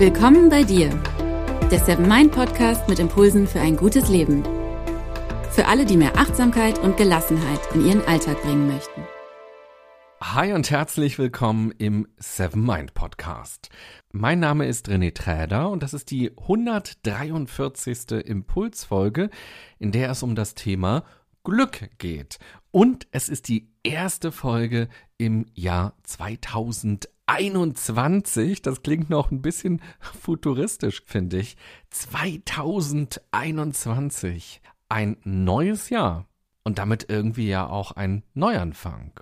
Willkommen bei dir, der Seven Mind Podcast mit Impulsen für ein gutes Leben. Für alle, die mehr Achtsamkeit und Gelassenheit in ihren Alltag bringen möchten. Hi und herzlich willkommen im Seven Mind Podcast. Mein Name ist René Träder und das ist die 143. Impulsfolge, in der es um das Thema Glück geht. Und es ist die erste Folge im Jahr 2021. 2021, das klingt noch ein bisschen futuristisch, finde ich. 2021, ein neues Jahr und damit irgendwie ja auch ein Neuanfang.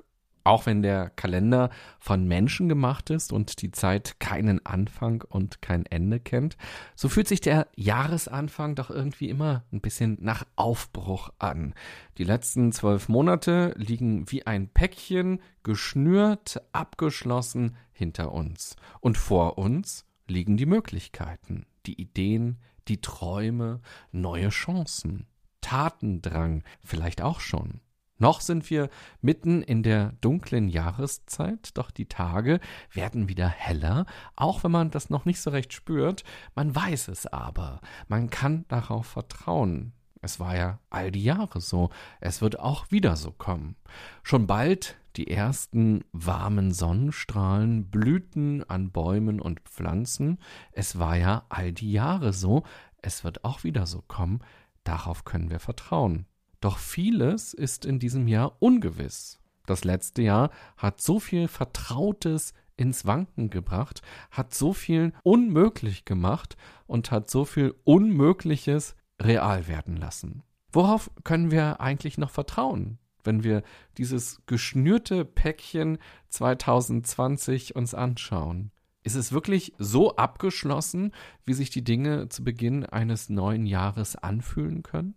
Auch wenn der Kalender von Menschen gemacht ist und die Zeit keinen Anfang und kein Ende kennt, so fühlt sich der Jahresanfang doch irgendwie immer ein bisschen nach Aufbruch an. Die letzten zwölf Monate liegen wie ein Päckchen, geschnürt, abgeschlossen hinter uns. Und vor uns liegen die Möglichkeiten, die Ideen, die Träume, neue Chancen, Tatendrang vielleicht auch schon. Noch sind wir mitten in der dunklen Jahreszeit, doch die Tage werden wieder heller, auch wenn man das noch nicht so recht spürt, man weiß es aber, man kann darauf vertrauen. Es war ja all die Jahre so, es wird auch wieder so kommen. Schon bald die ersten warmen Sonnenstrahlen, Blüten an Bäumen und Pflanzen, es war ja all die Jahre so, es wird auch wieder so kommen, darauf können wir vertrauen. Doch vieles ist in diesem Jahr ungewiss. Das letzte Jahr hat so viel Vertrautes ins Wanken gebracht, hat so viel unmöglich gemacht und hat so viel Unmögliches real werden lassen. Worauf können wir eigentlich noch vertrauen, wenn wir dieses geschnürte Päckchen 2020 uns anschauen? Ist es wirklich so abgeschlossen, wie sich die Dinge zu Beginn eines neuen Jahres anfühlen können?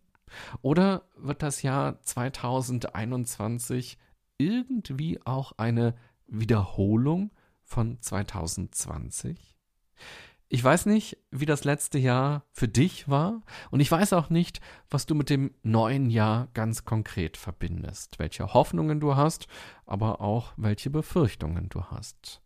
Oder wird das Jahr 2021 irgendwie auch eine Wiederholung von 2020? Ich weiß nicht, wie das letzte Jahr für dich war und ich weiß auch nicht, was du mit dem neuen Jahr ganz konkret verbindest, welche Hoffnungen du hast, aber auch welche Befürchtungen du hast.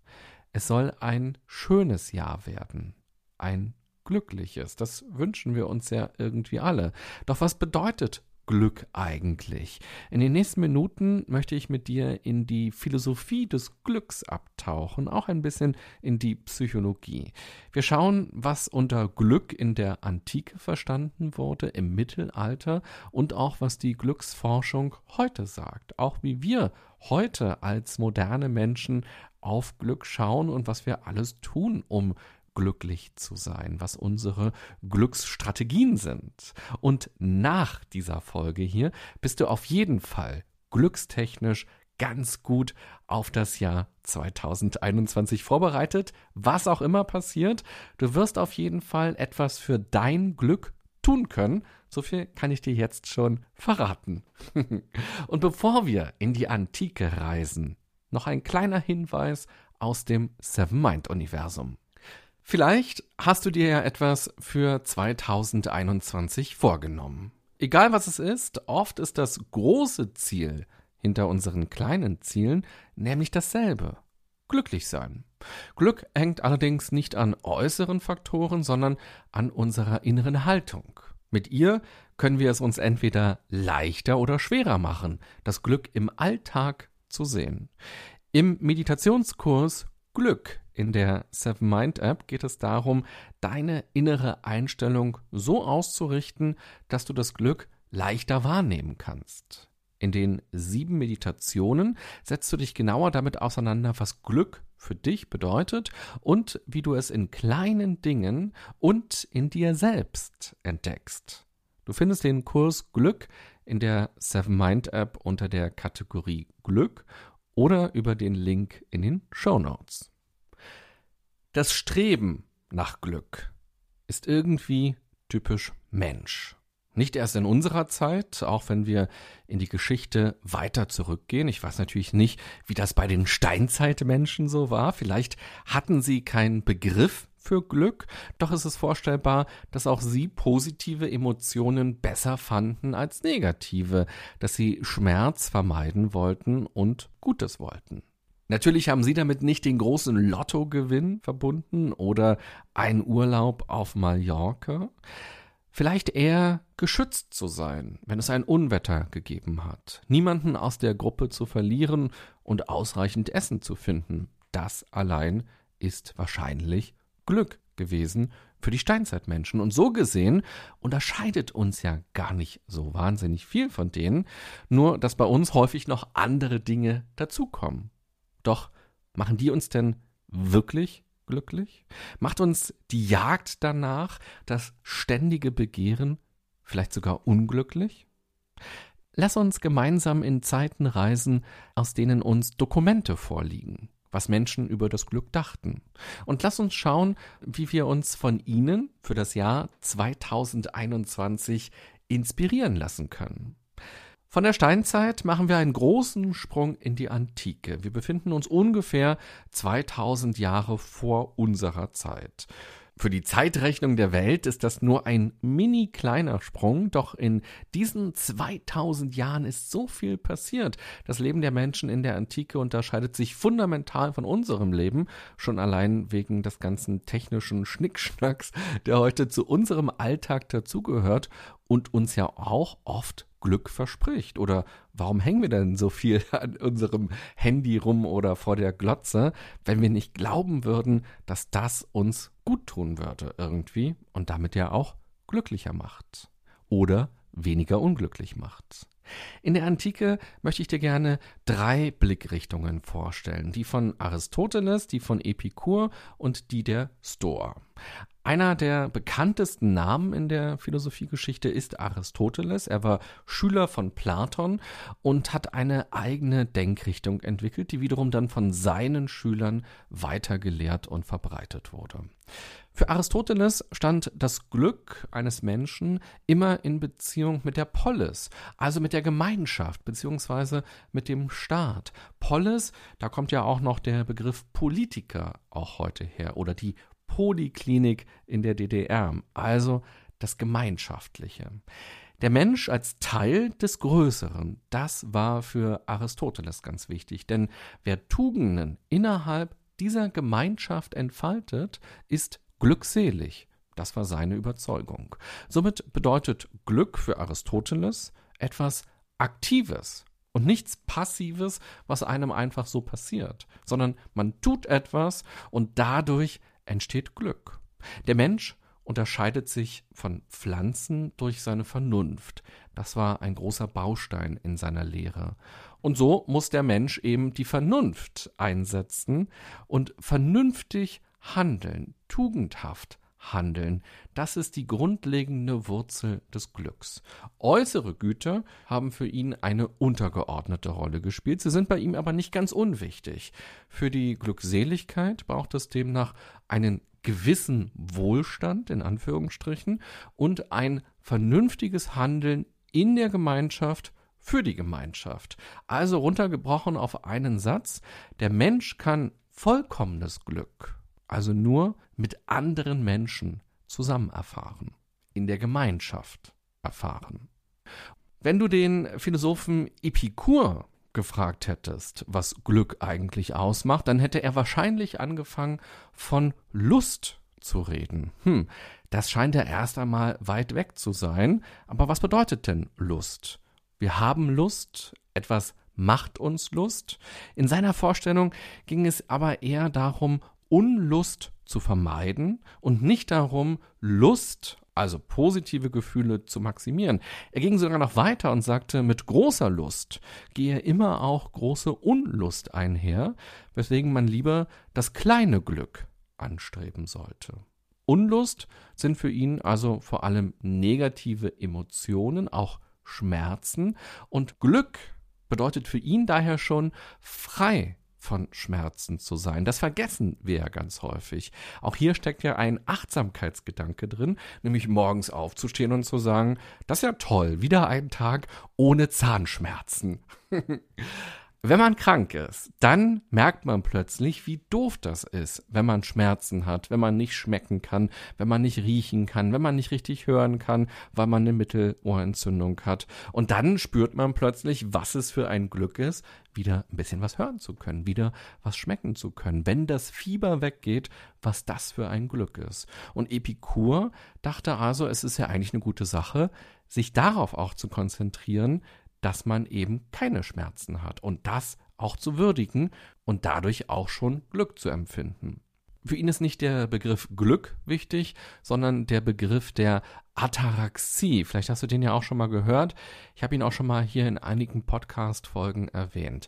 Es soll ein schönes Jahr werden, ein glückliches. Das wünschen wir uns ja irgendwie alle. Doch was bedeutet Glück eigentlich? In den nächsten Minuten möchte ich mit dir in die Philosophie des Glücks abtauchen, auch ein bisschen in die Psychologie. Wir schauen, was unter Glück in der Antike verstanden wurde, im Mittelalter und auch was die Glücksforschung heute sagt, auch wie wir heute als moderne Menschen auf Glück schauen und was wir alles tun, um glücklich zu sein, was unsere Glücksstrategien sind. Und nach dieser Folge hier bist du auf jeden Fall glückstechnisch ganz gut auf das Jahr 2021 vorbereitet. Was auch immer passiert, du wirst auf jeden Fall etwas für dein Glück tun können. So viel kann ich dir jetzt schon verraten. Und bevor wir in die Antike reisen, noch ein kleiner Hinweis aus dem Seven Mind Universum. Vielleicht hast du dir ja etwas für 2021 vorgenommen. Egal was es ist, oft ist das große Ziel hinter unseren kleinen Zielen nämlich dasselbe. Glücklich sein. Glück hängt allerdings nicht an äußeren Faktoren, sondern an unserer inneren Haltung. Mit ihr können wir es uns entweder leichter oder schwerer machen, das Glück im Alltag zu sehen. Im Meditationskurs Glück in der Seven Mind App geht es darum, deine innere Einstellung so auszurichten, dass du das Glück leichter wahrnehmen kannst. In den sieben Meditationen setzt du dich genauer damit auseinander, was Glück für dich bedeutet und wie du es in kleinen Dingen und in dir selbst entdeckst. Du findest den Kurs Glück in der Seven Mind App unter der Kategorie Glück oder über den Link in den Show Notes. Das Streben nach Glück ist irgendwie typisch Mensch. Nicht erst in unserer Zeit, auch wenn wir in die Geschichte weiter zurückgehen. Ich weiß natürlich nicht, wie das bei den Steinzeitmenschen so war. Vielleicht hatten sie keinen Begriff für Glück, doch ist es vorstellbar, dass auch sie positive Emotionen besser fanden als negative, dass sie Schmerz vermeiden wollten und Gutes wollten. Natürlich haben Sie damit nicht den großen Lottogewinn verbunden oder einen Urlaub auf Mallorca. Vielleicht eher geschützt zu sein, wenn es ein Unwetter gegeben hat, niemanden aus der Gruppe zu verlieren und ausreichend Essen zu finden. Das allein ist wahrscheinlich Glück gewesen für die Steinzeitmenschen. Und so gesehen unterscheidet uns ja gar nicht so wahnsinnig viel von denen, nur dass bei uns häufig noch andere Dinge dazukommen. Doch machen die uns denn wirklich glücklich? Macht uns die Jagd danach, das ständige Begehren vielleicht sogar unglücklich? Lass uns gemeinsam in Zeiten reisen, aus denen uns Dokumente vorliegen, was Menschen über das Glück dachten. Und lass uns schauen, wie wir uns von ihnen für das Jahr 2021 inspirieren lassen können. Von der Steinzeit machen wir einen großen Sprung in die Antike. Wir befinden uns ungefähr 2000 Jahre vor unserer Zeit. Für die Zeitrechnung der Welt ist das nur ein mini kleiner Sprung, doch in diesen 2000 Jahren ist so viel passiert. Das Leben der Menschen in der Antike unterscheidet sich fundamental von unserem Leben, schon allein wegen des ganzen technischen Schnickschnacks, der heute zu unserem Alltag dazugehört und uns ja auch oft Glück verspricht. Oder warum hängen wir denn so viel an unserem Handy rum oder vor der Glotze, wenn wir nicht glauben würden, dass das uns gut tun würde irgendwie und damit ja auch glücklicher macht oder weniger unglücklich macht. In der Antike möchte ich dir gerne drei Blickrichtungen vorstellen, die von Aristoteles, die von Epikur und die der Stoa. Einer der bekanntesten Namen in der Philosophiegeschichte ist Aristoteles. Er war Schüler von Platon und hat eine eigene Denkrichtung entwickelt, die wiederum dann von seinen Schülern weitergelehrt und verbreitet wurde. Für Aristoteles stand das Glück eines Menschen immer in Beziehung mit der Polis, also mit der Gemeinschaft beziehungsweise mit dem Staat. Polis, da kommt ja auch noch der Begriff Politiker auch heute her oder die Poliklinik in der DDR, also das Gemeinschaftliche. Der Mensch als Teil des Größeren, das war für Aristoteles ganz wichtig, denn wer Tugenden innerhalb dieser Gemeinschaft entfaltet, ist glückselig. Das war seine Überzeugung. Somit bedeutet Glück für Aristoteles etwas Aktives und nichts Passives, was einem einfach so passiert, sondern man tut etwas und dadurch entsteht Glück. Der Mensch unterscheidet sich von Pflanzen durch seine Vernunft. Das war ein großer Baustein in seiner Lehre. Und so muss der Mensch eben die Vernunft einsetzen und vernünftig handeln, tugendhaft handeln. Das ist die grundlegende Wurzel des Glücks. Äußere Güter haben für ihn eine untergeordnete Rolle gespielt, sie sind bei ihm aber nicht ganz unwichtig. Für die Glückseligkeit braucht es demnach einen gewissen Wohlstand in Anführungsstrichen und ein vernünftiges Handeln in der Gemeinschaft für die Gemeinschaft. Also runtergebrochen auf einen Satz, der Mensch kann vollkommenes Glück also nur mit anderen Menschen zusammen erfahren, in der Gemeinschaft erfahren. Wenn du den Philosophen Epikur gefragt hättest, was Glück eigentlich ausmacht, dann hätte er wahrscheinlich angefangen von Lust zu reden. Hm, das scheint ja erst einmal weit weg zu sein, aber was bedeutet denn Lust? Wir haben Lust, etwas macht uns Lust. In seiner Vorstellung ging es aber eher darum, Unlust zu vermeiden und nicht darum, Lust, also positive Gefühle zu maximieren. Er ging sogar noch weiter und sagte, mit großer Lust gehe immer auch große Unlust einher, weswegen man lieber das kleine Glück anstreben sollte. Unlust sind für ihn also vor allem negative Emotionen, auch Schmerzen, und Glück bedeutet für ihn daher schon frei von Schmerzen zu sein. Das vergessen wir ja ganz häufig. Auch hier steckt ja ein Achtsamkeitsgedanke drin, nämlich morgens aufzustehen und zu sagen, das ist ja toll, wieder ein Tag ohne Zahnschmerzen. Wenn man krank ist, dann merkt man plötzlich, wie doof das ist, wenn man Schmerzen hat, wenn man nicht schmecken kann, wenn man nicht riechen kann, wenn man nicht richtig hören kann, weil man eine Mittelohrentzündung hat. Und dann spürt man plötzlich, was es für ein Glück ist, wieder ein bisschen was hören zu können, wieder was schmecken zu können. Wenn das Fieber weggeht, was das für ein Glück ist. Und Epikur dachte also, es ist ja eigentlich eine gute Sache, sich darauf auch zu konzentrieren, dass man eben keine Schmerzen hat und das auch zu würdigen und dadurch auch schon Glück zu empfinden. Für ihn ist nicht der Begriff Glück wichtig, sondern der Begriff der Ataraxie. Vielleicht hast du den ja auch schon mal gehört. Ich habe ihn auch schon mal hier in einigen Podcast-Folgen erwähnt.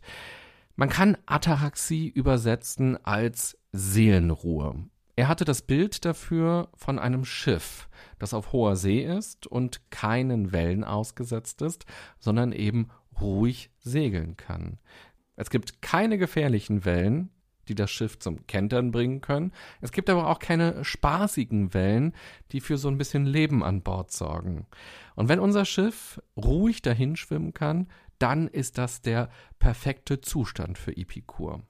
Man kann Ataraxie übersetzen als Seelenruhe. Er hatte das Bild dafür von einem Schiff, das auf hoher See ist und keinen Wellen ausgesetzt ist, sondern eben ruhig segeln kann. Es gibt keine gefährlichen Wellen, die das Schiff zum Kentern bringen können. Es gibt aber auch keine spaßigen Wellen, die für so ein bisschen Leben an Bord sorgen. Und wenn unser Schiff ruhig dahin schwimmen kann, dann ist das der perfekte Zustand für Epikur.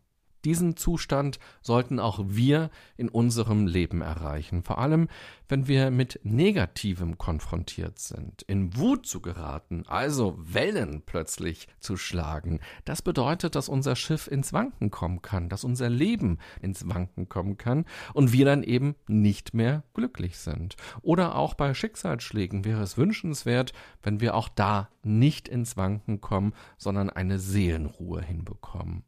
Diesen Zustand sollten auch wir in unserem Leben erreichen, vor allem wenn wir mit Negativem konfrontiert sind, in Wut zu geraten, also Wellen plötzlich zu schlagen. Das bedeutet, dass unser Schiff ins Wanken kommen kann, dass unser Leben ins Wanken kommen kann und wir dann eben nicht mehr glücklich sind. Oder auch bei Schicksalsschlägen wäre es wünschenswert, wenn wir auch da nicht ins Wanken kommen, sondern eine Seelenruhe hinbekommen.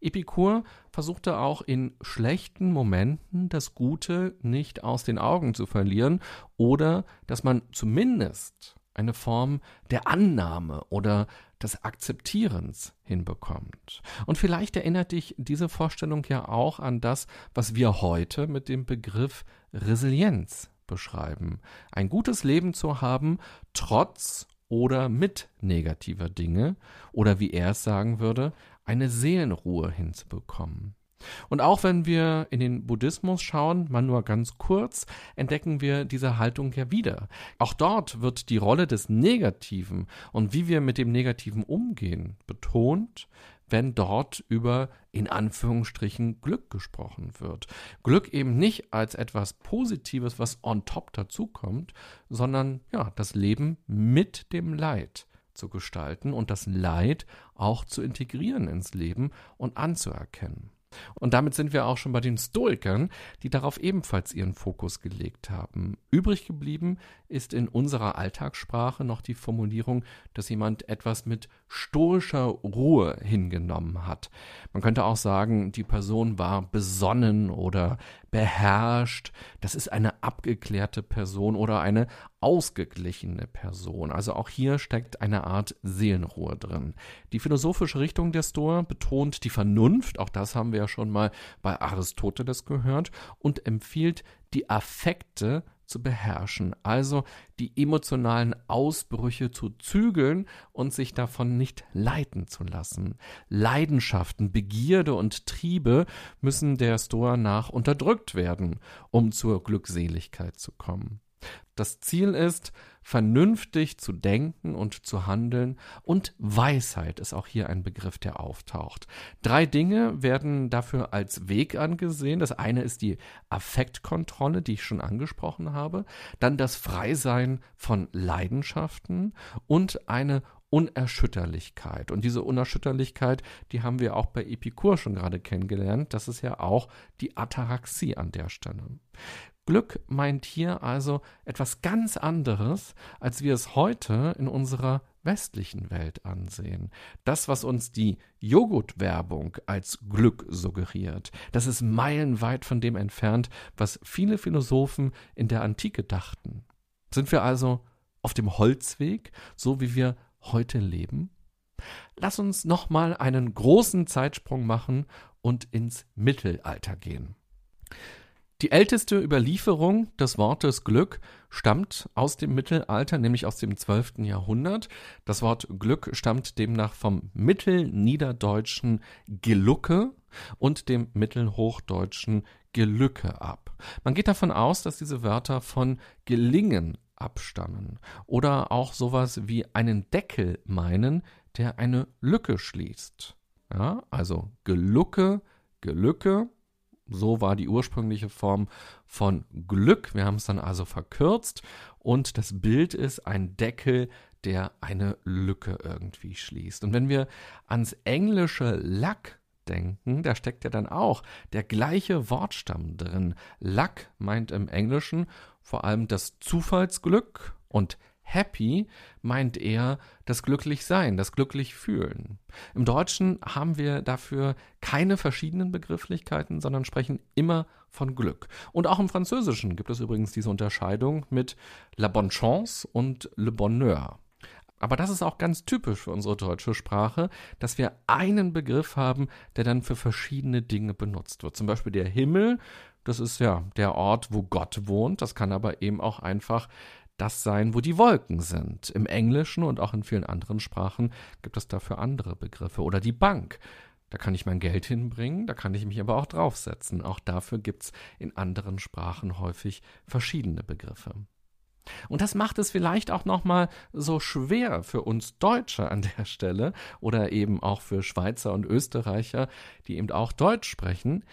Epikur versuchte auch in schlechten Momenten das Gute nicht aus den Augen zu verlieren oder dass man zumindest eine Form der Annahme oder des Akzeptierens hinbekommt. Und vielleicht erinnert dich diese Vorstellung ja auch an das, was wir heute mit dem Begriff Resilienz beschreiben. Ein gutes Leben zu haben, trotz oder mit negativer Dinge oder wie er es sagen würde, eine Seelenruhe hinzubekommen. Und auch wenn wir in den Buddhismus schauen, mal nur ganz kurz, entdecken wir diese Haltung ja wieder. Auch dort wird die Rolle des Negativen und wie wir mit dem Negativen umgehen betont, wenn dort über in Anführungsstrichen Glück gesprochen wird. Glück eben nicht als etwas Positives, was on top dazukommt, sondern ja, das Leben mit dem Leid zu gestalten und das Leid auch zu integrieren ins Leben und anzuerkennen. Und damit sind wir auch schon bei den Stoikern, die darauf ebenfalls ihren Fokus gelegt haben. Übrig geblieben ist in unserer Alltagssprache noch die Formulierung, dass jemand etwas mit stoischer Ruhe hingenommen hat. Man könnte auch sagen, die Person war besonnen oder beherrscht. Das ist eine abgeklärte Person oder eine ausgeglichene Person. Also auch hier steckt eine Art Seelenruhe drin. Die philosophische Richtung der Stoa betont die Vernunft, auch das haben wir ja schon mal bei Aristoteles gehört, und empfiehlt die Affekte zu beherrschen, also die emotionalen Ausbrüche zu zügeln und sich davon nicht leiten zu lassen. Leidenschaften, Begierde und Triebe müssen der Stoa nach unterdrückt werden, um zur Glückseligkeit zu kommen. Das Ziel ist, vernünftig zu denken und zu handeln und Weisheit ist auch hier ein Begriff, der auftaucht. Drei Dinge werden dafür als Weg angesehen. Das eine ist die Affektkontrolle, die ich schon angesprochen habe, dann das Freisein von Leidenschaften und eine Unerschütterlichkeit. Und diese Unerschütterlichkeit, die haben wir auch bei Epikur schon gerade kennengelernt. Das ist ja auch die Ataraxie an der Stelle. Glück meint hier also etwas ganz anderes, als wir es heute in unserer westlichen Welt ansehen. Das, was uns die Joghurtwerbung als Glück suggeriert, das ist meilenweit von dem entfernt, was viele Philosophen in der Antike dachten. Sind wir also auf dem Holzweg, so wie wir heute leben? Lass uns nochmal einen großen Zeitsprung machen und ins Mittelalter gehen. Die älteste Überlieferung des Wortes Glück stammt aus dem Mittelalter, nämlich aus dem 12. Jahrhundert. Das Wort Glück stammt demnach vom mittelniederdeutschen Gelucke und dem mittelhochdeutschen Gelücke ab. Man geht davon aus, dass diese Wörter von gelingen abstammen oder auch sowas wie einen Deckel meinen, der eine Lücke schließt. Ja, also Gelucke, Gelücke. So war die ursprüngliche Form von Glück. Wir haben es dann also verkürzt und das Bild ist ein Deckel, der eine Lücke irgendwie schließt. Und wenn wir ans englische Luck denken, da steckt ja dann auch der gleiche Wortstamm drin. Luck meint im Englischen vor allem das Zufallsglück und Happy meint eher das Glücklichsein, das Glücklichfühlen. Im Deutschen haben wir dafür keine verschiedenen Begrifflichkeiten, sondern sprechen immer von Glück. Und auch im Französischen gibt es übrigens diese Unterscheidung mit la bonne chance und le bonheur. Aber das ist auch ganz typisch für unsere deutsche Sprache, dass wir einen Begriff haben, der dann für verschiedene Dinge benutzt wird. Zum Beispiel der Himmel, das ist ja der Ort, wo Gott wohnt. Das kann aber eben auch einfach das sein, wo die Wolken sind. Im Englischen und auch in vielen anderen Sprachen gibt es dafür andere Begriffe. Oder die Bank. Da kann ich mein Geld hinbringen, da kann ich mich aber auch draufsetzen. Auch dafür gibt es in anderen Sprachen häufig verschiedene Begriffe. Und das macht es vielleicht auch nochmal so schwer für uns Deutsche an der Stelle oder eben auch für Schweizer und Österreicher, die eben auch Deutsch sprechen,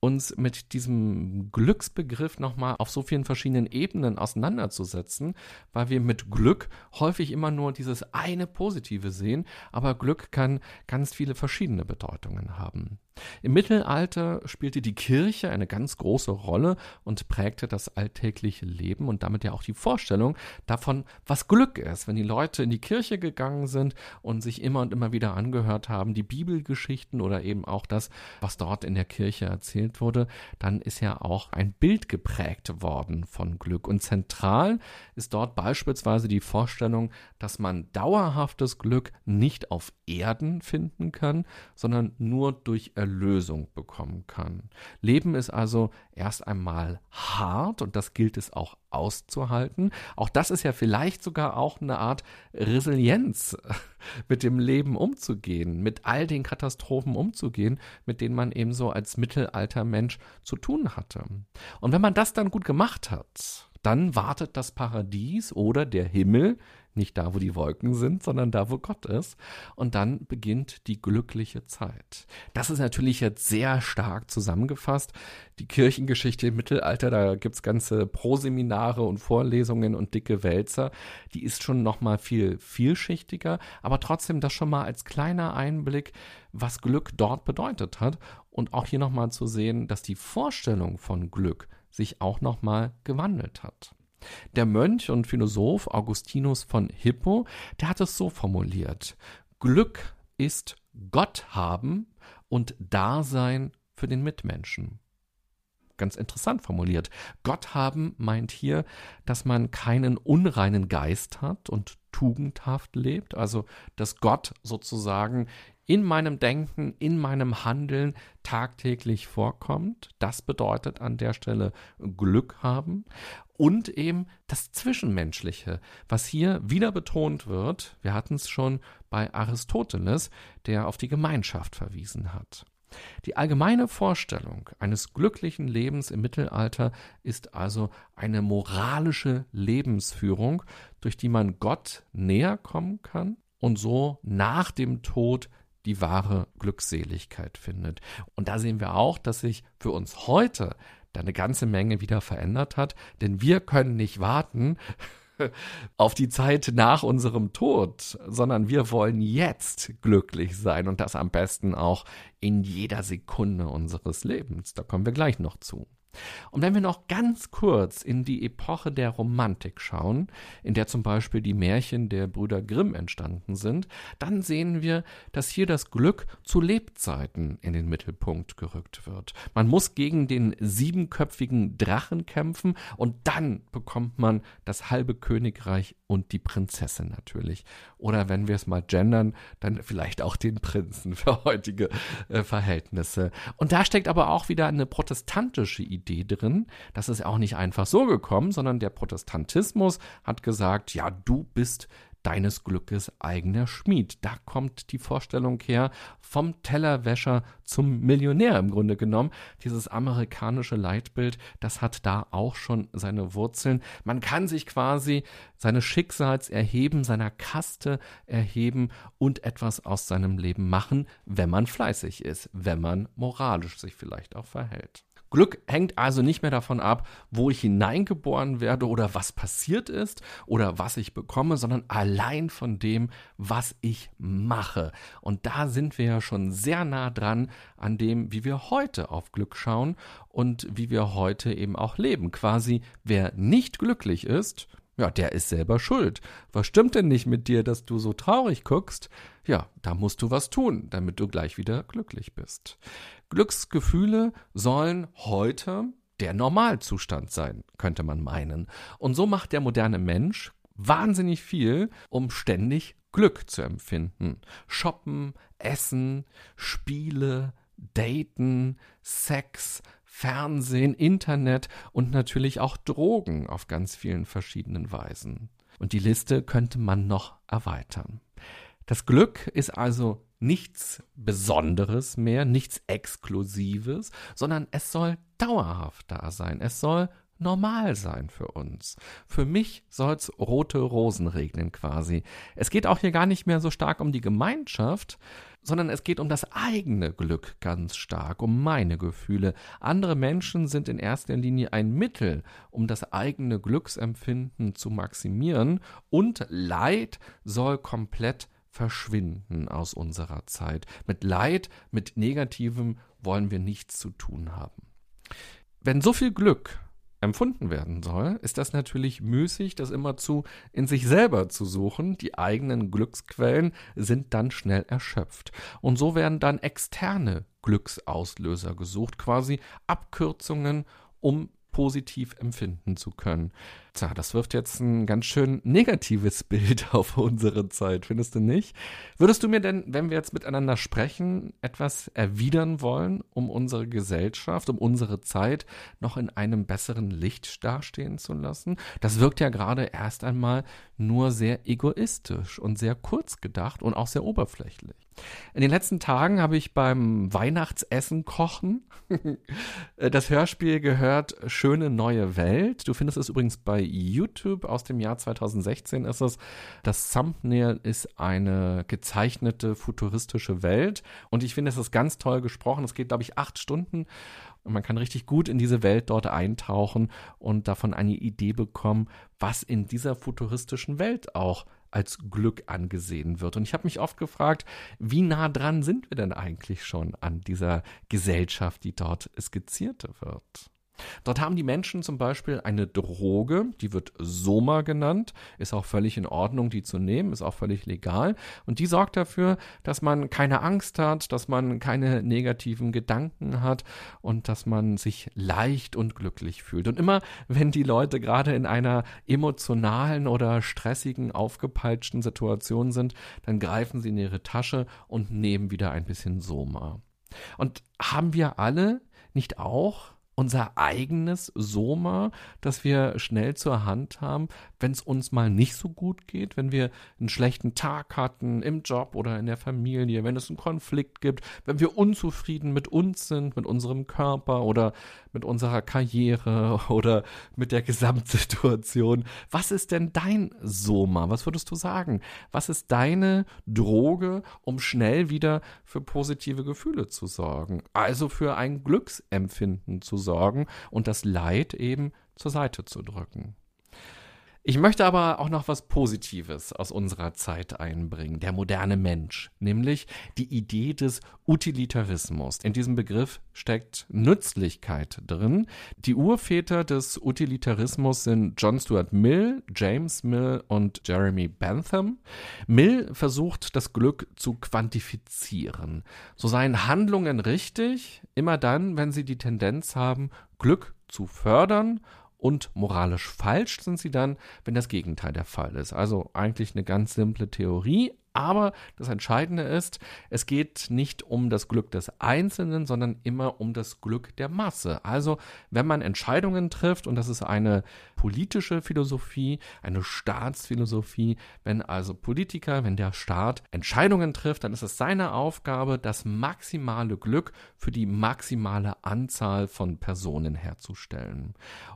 uns mit diesem Glücksbegriff nochmal auf so vielen verschiedenen Ebenen auseinanderzusetzen, weil wir mit Glück häufig immer nur dieses eine Positive sehen, aber Glück kann ganz viele verschiedene Bedeutungen haben. Im Mittelalter spielte die Kirche eine ganz große Rolle und prägte das alltägliche Leben und damit ja auch die Vorstellung davon, was Glück ist. Wenn die Leute in die Kirche gegangen sind und sich immer und immer wieder angehört haben, die Bibelgeschichten oder eben auch das, was dort in der Kirche erzählt wurde, dann ist ja auch ein Bild geprägt worden von Glück. Und zentral ist dort beispielsweise die Vorstellung, dass man dauerhaftes Glück nicht auf Erden finden kann, sondern nur durch Erlösung Erlösung bekommen kann. Leben ist also erst einmal hart und das gilt es auch auszuhalten. Auch das ist ja vielleicht sogar auch eine Art Resilienz, mit dem Leben umzugehen, mit all den Katastrophen umzugehen, mit denen man eben so als Mittelaltermensch zu tun hatte. Und wenn man das dann gut gemacht hat, dann wartet das Paradies oder der Himmel nicht da, wo die Wolken sind, sondern da, wo Gott ist. Und dann beginnt die glückliche Zeit. Das ist natürlich jetzt sehr stark zusammengefasst. Die Kirchengeschichte im Mittelalter, da gibt es ganze Proseminare und Vorlesungen und dicke Wälzer. Die ist schon nochmal viel vielschichtiger, aber trotzdem das schon mal als kleiner Einblick, was Glück dort bedeutet hat. Und auch hier nochmal zu sehen, dass die Vorstellung von Glück sich auch nochmal gewandelt hat. Der Mönch und Philosoph Augustinus von Hippo, der hat es so formuliert. Glück ist Gott haben und Dasein für den Mitmenschen. Ganz interessant formuliert. Gott haben meint hier, dass man keinen unreinen Geist hat und tugendhaft lebt, also dass Gott sozusagen in meinem Denken, in meinem Handeln tagtäglich vorkommt. Das bedeutet an der Stelle Glück haben und eben das Zwischenmenschliche, was hier wieder betont wird. Wir hatten es schon bei Aristoteles, der auf die Gemeinschaft verwiesen hat. Die allgemeine Vorstellung eines glücklichen Lebens im Mittelalter ist also eine moralische Lebensführung, durch die man Gott näher kommen kann und so nach dem Tod die wahre Glückseligkeit findet. Und da sehen wir auch, dass sich für uns heute da eine ganze Menge wieder verändert hat, denn wir können nicht warten auf die Zeit nach unserem Tod, sondern wir wollen jetzt glücklich sein und das am besten auch in jeder Sekunde unseres Lebens. Da kommen wir gleich noch zu. Und wenn wir noch ganz kurz in die Epoche der Romantik schauen, in der zum Beispiel die Märchen der Brüder Grimm entstanden sind, dann sehen wir, dass hier das Glück zu Lebzeiten in den Mittelpunkt gerückt wird. Man muss gegen den siebenköpfigen Drachen kämpfen und dann bekommt man das halbe Königreich und die Prinzessin natürlich. Oder wenn wir es mal gendern, dann vielleicht auch den Prinzen für heutige äh, Verhältnisse. Und da steckt aber auch wieder eine protestantische Idee drin. Das ist auch nicht einfach so gekommen, sondern der Protestantismus hat gesagt, ja, du bist deines Glückes eigener Schmied. Da kommt die Vorstellung her vom Tellerwäscher zum Millionär im Grunde genommen. Dieses amerikanische Leitbild, das hat da auch schon seine Wurzeln. Man kann sich quasi seines Schicksals erheben, seiner Kaste erheben und etwas aus seinem Leben machen, wenn man fleißig ist, wenn man moralisch sich vielleicht auch verhält. Glück hängt also nicht mehr davon ab, wo ich hineingeboren werde oder was passiert ist oder was ich bekomme, sondern allein von dem, was ich mache. Und da sind wir ja schon sehr nah dran an dem, wie wir heute auf Glück schauen und wie wir heute eben auch leben. Quasi, wer nicht glücklich ist, ja, der ist selber schuld. Was stimmt denn nicht mit dir, dass du so traurig guckst? Ja, da musst du was tun, damit du gleich wieder glücklich bist. Glücksgefühle sollen heute der Normalzustand sein, könnte man meinen. Und so macht der moderne Mensch wahnsinnig viel, um ständig Glück zu empfinden. Shoppen, Essen, Spiele, Daten, Sex, Fernsehen, Internet und natürlich auch Drogen auf ganz vielen verschiedenen Weisen. Und die Liste könnte man noch erweitern. Das Glück ist also nichts Besonderes mehr, nichts Exklusives, sondern es soll dauerhaft da sein. Es soll normal sein für uns. Für mich soll's rote Rosen regnen quasi. Es geht auch hier gar nicht mehr so stark um die Gemeinschaft, sondern es geht um das eigene Glück ganz stark, um meine Gefühle. Andere Menschen sind in erster Linie ein Mittel, um das eigene Glücksempfinden zu maximieren und Leid soll komplett verschwinden aus unserer Zeit. Mit Leid, mit Negativem wollen wir nichts zu tun haben. Wenn so viel Glück empfunden werden soll, ist das natürlich müßig, das immerzu in sich selber zu suchen. Die eigenen Glücksquellen sind dann schnell erschöpft. Und so werden dann externe Glücksauslöser gesucht, quasi Abkürzungen, um positiv empfinden zu können. Tja, das wirft jetzt ein ganz schön negatives Bild auf unsere Zeit, findest du nicht? Würdest du mir denn, wenn wir jetzt miteinander sprechen, etwas erwidern wollen, um unsere Gesellschaft, um unsere Zeit noch in einem besseren Licht dastehen zu lassen? Das wirkt ja gerade erst einmal nur sehr egoistisch und sehr kurz gedacht und auch sehr oberflächlich. In den letzten Tagen habe ich beim Weihnachtsessen kochen das Hörspiel gehört Schöne neue Welt. Du findest es übrigens bei YouTube aus dem Jahr 2016 ist es. Das Thumbnail ist eine gezeichnete futuristische Welt und ich finde, es ist ganz toll gesprochen. Es geht, glaube ich, acht Stunden und man kann richtig gut in diese Welt dort eintauchen und davon eine Idee bekommen, was in dieser futuristischen Welt auch als Glück angesehen wird. Und ich habe mich oft gefragt, wie nah dran sind wir denn eigentlich schon an dieser Gesellschaft, die dort skizziert wird? Dort haben die Menschen zum Beispiel eine Droge, die wird Soma genannt, ist auch völlig in Ordnung, die zu nehmen, ist auch völlig legal. Und die sorgt dafür, dass man keine Angst hat, dass man keine negativen Gedanken hat und dass man sich leicht und glücklich fühlt. Und immer, wenn die Leute gerade in einer emotionalen oder stressigen, aufgepeitschten Situation sind, dann greifen sie in ihre Tasche und nehmen wieder ein bisschen Soma. Und haben wir alle nicht auch unser eigenes Soma, das wir schnell zur Hand haben, wenn es uns mal nicht so gut geht, wenn wir einen schlechten Tag hatten im Job oder in der Familie, wenn es einen Konflikt gibt, wenn wir unzufrieden mit uns sind, mit unserem Körper oder mit unserer Karriere oder mit der Gesamtsituation. Was ist denn dein Soma? Was würdest du sagen? Was ist deine Droge, um schnell wieder für positive Gefühle zu sorgen? Also für ein Glücksempfinden zu sorgen und das Leid eben zur Seite zu drücken. Ich möchte aber auch noch was Positives aus unserer Zeit einbringen, der moderne Mensch, nämlich die Idee des Utilitarismus. In diesem Begriff steckt Nützlichkeit drin. Die Urväter des Utilitarismus sind John Stuart Mill, James Mill und Jeremy Bentham. Mill versucht, das Glück zu quantifizieren. So seien Handlungen richtig, immer dann, wenn sie die Tendenz haben, Glück zu fördern und moralisch falsch sind sie dann, wenn das Gegenteil der Fall ist. Also eigentlich eine ganz simple Theorie, Aber das Entscheidende ist, es geht nicht um das Glück des Einzelnen, sondern immer um das Glück der Masse. Also wenn man Entscheidungen trifft, und das ist eine politische Philosophie, eine Staatsphilosophie, wenn also Politiker, wenn der Staat Entscheidungen trifft, dann ist es seine Aufgabe, das maximale Glück für die maximale Anzahl von Personen herzustellen.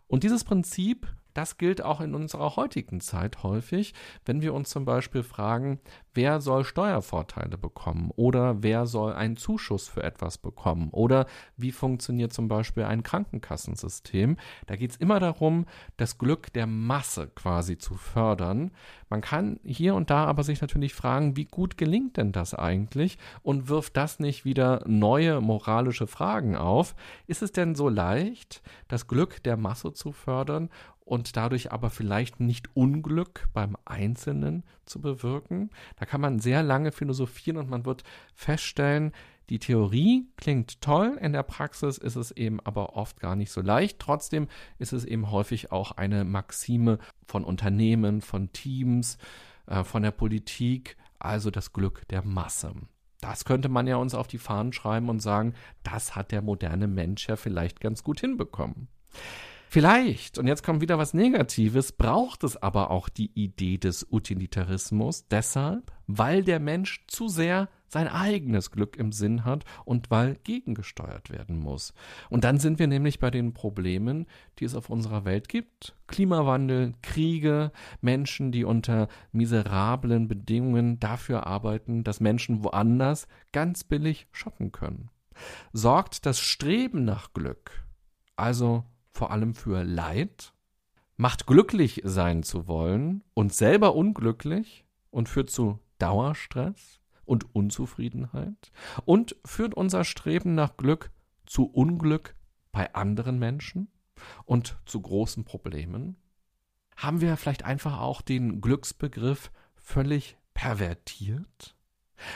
Und dieses Prinzip das gilt auch in unserer heutigen Zeit häufig, wenn wir uns zum Beispiel fragen, wer soll Steuervorteile bekommen oder wer soll einen Zuschuss für etwas bekommen oder wie funktioniert zum Beispiel ein Krankenkassensystem. Da geht es immer darum, das Glück der Masse quasi zu fördern. Man kann hier und da aber sich natürlich fragen, wie gut gelingt denn das eigentlich und wirft das nicht wieder neue moralische Fragen auf? Ist es denn so leicht, das Glück der Masse zu fördern und dadurch aber vielleicht nicht Unglück beim Einzelnen zu bewirken. Da kann man sehr lange philosophieren und man wird feststellen, die Theorie klingt toll, in der Praxis ist es eben aber oft gar nicht so leicht. Trotzdem ist es eben häufig auch eine Maxime von Unternehmen, von Teams, äh, von der Politik, also das Glück der Masse. Das könnte man ja uns auf die Fahnen schreiben und sagen, das hat der moderne Mensch ja vielleicht ganz gut hinbekommen. Vielleicht, und jetzt kommt wieder was Negatives, braucht es aber auch die Idee des Utilitarismus deshalb, weil der Mensch zu sehr sein eigenes Glück im Sinn hat und weil gegengesteuert werden muss. Und dann sind wir nämlich bei den Problemen, die es auf unserer Welt gibt. Klimawandel, Kriege, Menschen, die unter miserablen Bedingungen dafür arbeiten, dass Menschen woanders ganz billig shoppen können. Sorgt das Streben nach Glück, also vor allem für Leid, macht glücklich sein zu wollen und selber unglücklich und führt zu Dauerstress und Unzufriedenheit und führt unser Streben nach Glück zu Unglück bei anderen Menschen und zu großen Problemen? Haben wir vielleicht einfach auch den Glücksbegriff völlig pervertiert?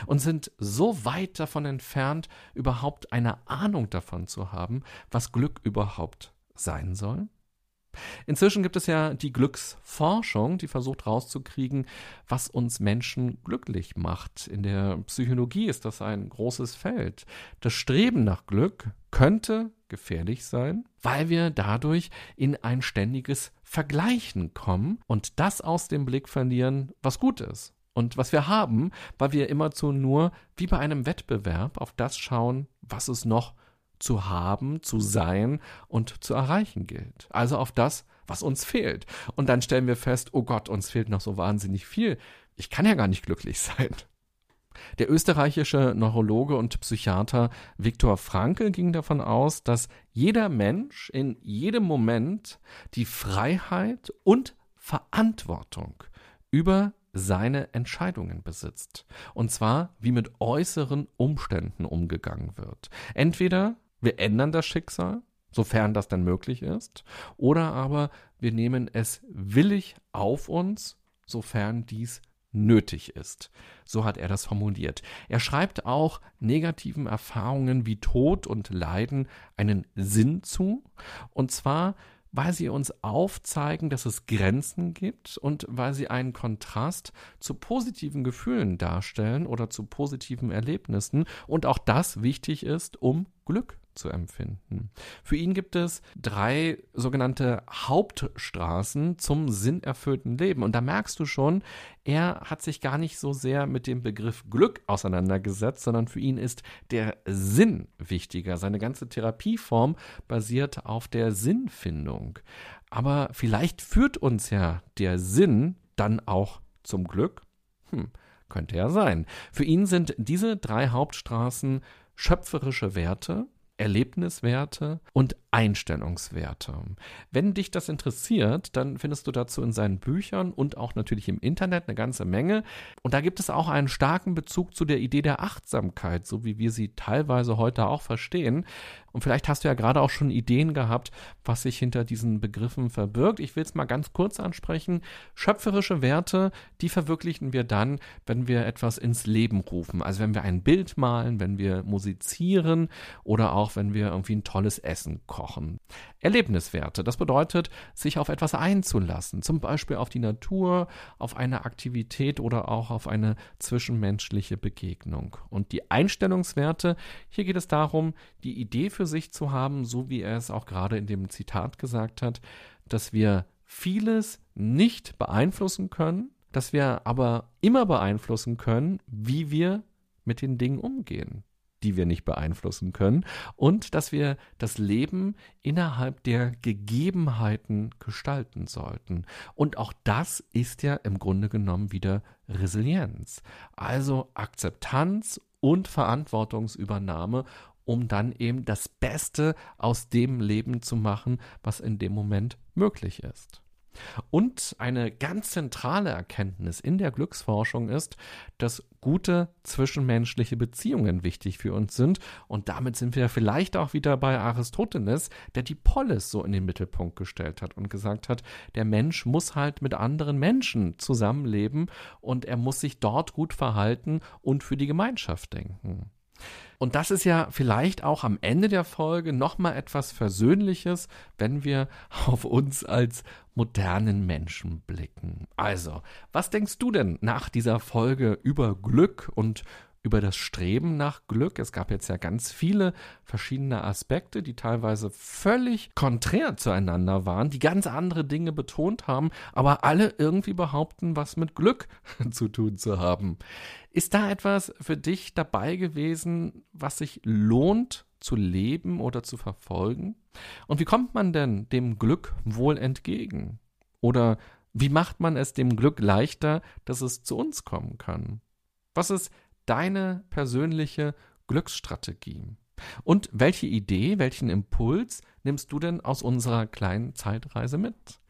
und sind so weit davon entfernt, überhaupt eine Ahnung davon zu haben, was Glück überhaupt sein soll? Inzwischen gibt es ja die Glücksforschung, die versucht rauszukriegen, was uns Menschen glücklich macht. In der Psychologie ist das ein großes Feld. Das Streben nach Glück könnte gefährlich sein, weil wir dadurch in ein ständiges Vergleichen kommen und das aus dem Blick verlieren, was gut ist. Und was wir haben, weil wir immerzu nur wie bei einem Wettbewerb auf das schauen, was es noch zu haben, zu sein und zu erreichen gilt. Also auf das, was uns fehlt. Und dann stellen wir fest, oh Gott, uns fehlt noch so wahnsinnig viel. Ich kann ja gar nicht glücklich sein. Der österreichische Neurologe und Psychiater Viktor Frankl ging davon aus, dass jeder Mensch in jedem Moment die Freiheit und Verantwortung über seine Entscheidungen besitzt. Und zwar, wie mit äußeren Umständen umgegangen wird. Entweder wir ändern das Schicksal, sofern das dann möglich ist, oder aber wir nehmen es willig auf uns, sofern dies nötig ist. So hat er das formuliert. Er schreibt auch negativen Erfahrungen wie Tod und Leiden einen Sinn zu, und zwar weil sie uns aufzeigen, dass es Grenzen gibt und weil sie einen Kontrast zu positiven Gefühlen darstellen oder zu positiven Erlebnissen und auch das wichtig ist, um Glück zu empfinden. Für ihn gibt es drei sogenannte Hauptstraßen zum sinnerfüllten Leben. Und da merkst du schon, er hat sich gar nicht so sehr mit dem Begriff Glück auseinandergesetzt, sondern für ihn ist der Sinn wichtiger. Seine ganze Therapieform basiert auf der Sinnfindung. Aber vielleicht führt uns ja der Sinn dann auch zum Glück. Hm, könnte ja sein. Für ihn sind diese drei Hauptstraßen schöpferische Werte, Erlebniswerte und Einstellungswerte. Wenn dich das interessiert, dann findest du dazu in seinen Büchern und auch natürlich im Internet eine ganze Menge. Und da gibt es auch einen starken Bezug zu der Idee der Achtsamkeit, so wie wir sie teilweise heute auch verstehen. Und vielleicht hast du ja gerade auch schon Ideen gehabt, was sich hinter diesen Begriffen verbirgt. Ich will es mal ganz kurz ansprechen. Schöpferische Werte, die verwirklichen wir dann, wenn wir etwas ins Leben rufen. Also wenn wir ein Bild malen, wenn wir musizieren oder auch wenn wir irgendwie ein tolles Essen kochen angesprochen. Erlebniswerte, das bedeutet, sich auf etwas einzulassen, zum Beispiel auf die Natur, auf eine Aktivität oder auch auf eine zwischenmenschliche Begegnung. Und die Einstellungswerte, hier geht es darum, die Idee für sich zu haben, so wie er es auch gerade in dem Zitat gesagt hat, dass wir vieles nicht beeinflussen können, dass wir aber immer beeinflussen können, wie wir mit den Dingen umgehen die wir nicht beeinflussen können und dass wir das Leben innerhalb der Gegebenheiten gestalten sollten. Und auch das ist ja im Grunde genommen wieder Resilienz, also Akzeptanz und Verantwortungsübernahme, um dann eben das Beste aus dem Leben zu machen, was in dem Moment möglich ist. Und eine ganz zentrale Erkenntnis in der Glücksforschung ist, dass gute zwischenmenschliche Beziehungen wichtig für uns sind. Und damit sind wir vielleicht auch wieder bei Aristoteles, der die Polis so in den Mittelpunkt gestellt hat und gesagt hat, der Mensch muss halt mit anderen Menschen zusammenleben und er muss sich dort gut verhalten und für die Gemeinschaft denken. Und das ist ja vielleicht auch am Ende der Folge nochmal etwas Versöhnliches, wenn wir auf uns als modernen Menschen blicken. Also, was denkst du denn nach dieser Folge über Glück und über das Streben nach Glück. Es gab jetzt ja ganz viele verschiedene Aspekte, die teilweise völlig konträr zueinander waren, die ganz andere Dinge betont haben, aber alle irgendwie behaupten, was mit Glück zu tun zu haben. Ist da etwas für dich dabei gewesen, was sich lohnt zu leben oder zu verfolgen? Und wie kommt man denn dem Glück wohl entgegen? Oder wie macht man es dem Glück leichter, dass es zu uns kommen kann? Was ist deine persönliche Glücksstrategie? Und welche Idee, welchen Impuls nimmst du denn aus unserer kleinen Zeitreise mit?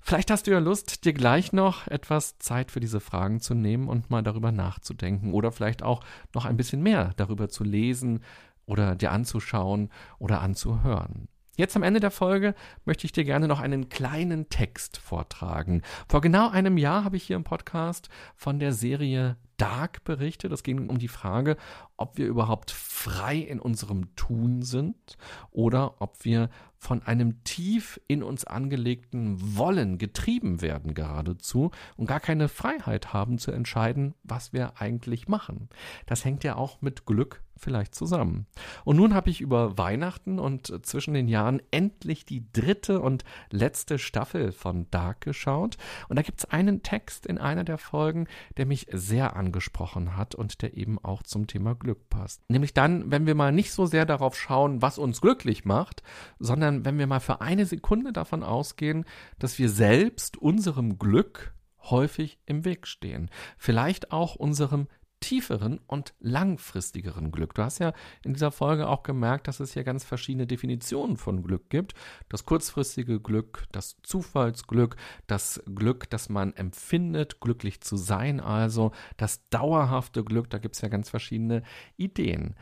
Vielleicht hast du ja Lust, dir gleich noch etwas Zeit für diese Fragen zu nehmen und mal darüber nachzudenken oder vielleicht auch noch ein bisschen mehr darüber zu lesen oder dir anzuschauen oder anzuhören. Jetzt am Ende der Folge möchte ich dir gerne noch einen kleinen Text vortragen. Vor genau einem Jahr habe ich hier im Podcast von der Serie Dark berichtet. Es ging um die Frage, ob wir überhaupt frei in unserem Tun sind oder ob wir von einem tief in uns angelegten Wollen getrieben werden geradezu und gar keine Freiheit haben zu entscheiden, was wir eigentlich machen. Das hängt ja auch mit Glück vielleicht zusammen. Und nun habe ich über Weihnachten und zwischen den Jahren endlich die dritte und letzte Staffel von Dark geschaut. Und da gibt es einen Text in einer der Folgen, der mich sehr angesprochen hat und der eben auch zum Thema Glück passt. Nämlich dann, wenn wir mal nicht so sehr darauf schauen, was uns glücklich macht, sondern wenn wir mal für eine Sekunde davon ausgehen, dass wir selbst unserem Glück häufig im Weg stehen. Vielleicht auch unserem tieferen und langfristigeren Glück. Du hast ja in dieser Folge auch gemerkt, dass es hier ganz verschiedene Definitionen von Glück gibt. Das kurzfristige Glück, das Zufallsglück, das Glück, das man empfindet, glücklich zu sein, also das dauerhafte Glück, da gibt es ja ganz verschiedene Ideen.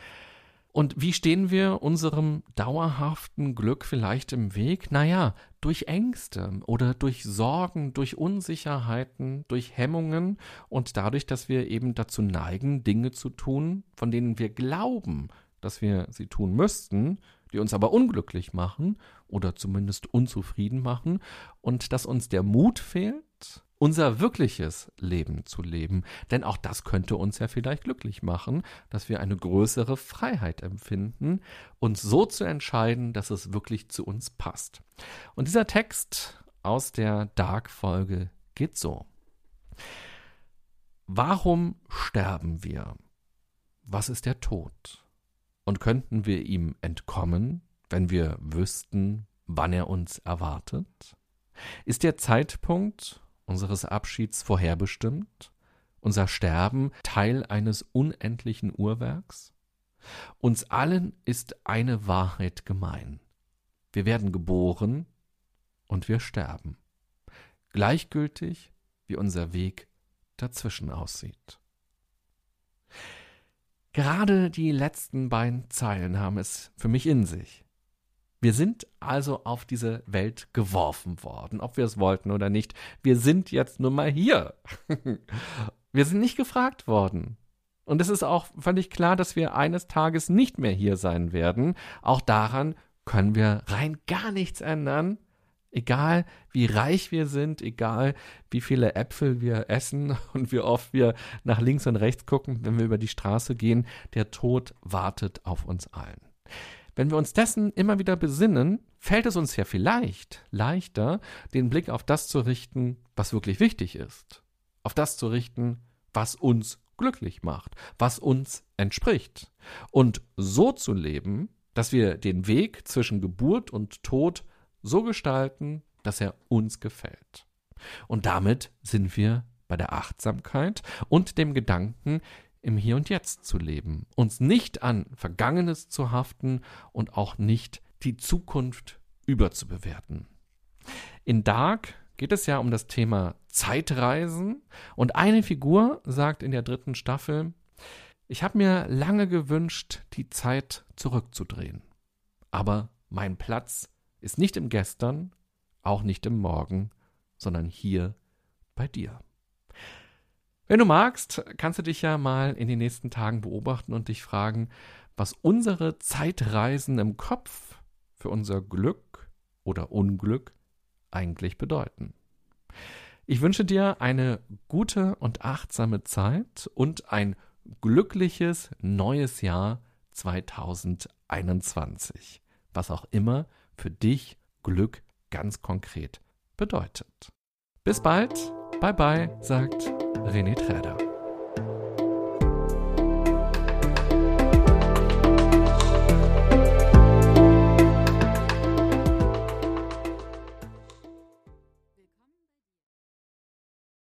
Und wie stehen wir unserem dauerhaften Glück vielleicht im Weg? Naja, durch Ängste oder durch Sorgen, durch Unsicherheiten, durch Hemmungen und dadurch, dass wir eben dazu neigen, Dinge zu tun, von denen wir glauben, dass wir sie tun müssten, die uns aber unglücklich machen oder zumindest unzufrieden machen und dass uns der Mut fehlt, unser wirkliches Leben zu leben. Denn auch das könnte uns ja vielleicht glücklich machen, dass wir eine größere Freiheit empfinden, uns so zu entscheiden, dass es wirklich zu uns passt. Und dieser Text aus der Dark-Folge geht so. Warum sterben wir? Was ist der Tod? Und könnten wir ihm entkommen, wenn wir wüssten, wann er uns erwartet? Ist der Zeitpunkt, unseres Abschieds vorherbestimmt? Unser Sterben Teil eines unendlichen Uhrwerks? Uns allen ist eine Wahrheit gemein. Wir werden geboren und wir sterben. Gleichgültig, wie unser Weg dazwischen aussieht. Gerade die letzten beiden Zeilen haben es für mich in sich. Wir sind also auf diese Welt geworfen worden, ob wir es wollten oder nicht. Wir sind jetzt nun mal hier. wir sind nicht gefragt worden. Und es ist auch völlig klar, dass wir eines Tages nicht mehr hier sein werden. Auch daran können wir rein gar nichts ändern. Egal wie reich wir sind, egal wie viele Äpfel wir essen und wie oft wir nach links und rechts gucken, wenn wir über die Straße gehen, der Tod wartet auf uns allen. Wenn wir uns dessen immer wieder besinnen, fällt es uns ja vielleicht leichter, den Blick auf das zu richten, was wirklich wichtig ist. Auf das zu richten, was uns glücklich macht, was uns entspricht. Und so zu leben, dass wir den Weg zwischen Geburt und Tod so gestalten, dass er uns gefällt. Und damit sind wir bei der Achtsamkeit und dem Gedanken, im Hier und Jetzt zu leben, uns nicht an Vergangenes zu haften und auch nicht die Zukunft überzubewerten. In Dark geht es ja um das Thema Zeitreisen und eine Figur sagt in der dritten Staffel, ich habe mir lange gewünscht, die Zeit zurückzudrehen. Aber mein Platz ist nicht im Gestern, auch nicht im Morgen, sondern hier bei dir. Wenn du magst, kannst du dich ja mal in den nächsten Tagen beobachten und dich fragen, was unsere Zeitreisen im Kopf für unser Glück oder Unglück eigentlich bedeuten. Ich wünsche dir eine gute und achtsame Zeit und ein glückliches neues Jahr 2021, was auch immer für dich Glück ganz konkret bedeutet. Bis bald, bye bye, sagt René Träder.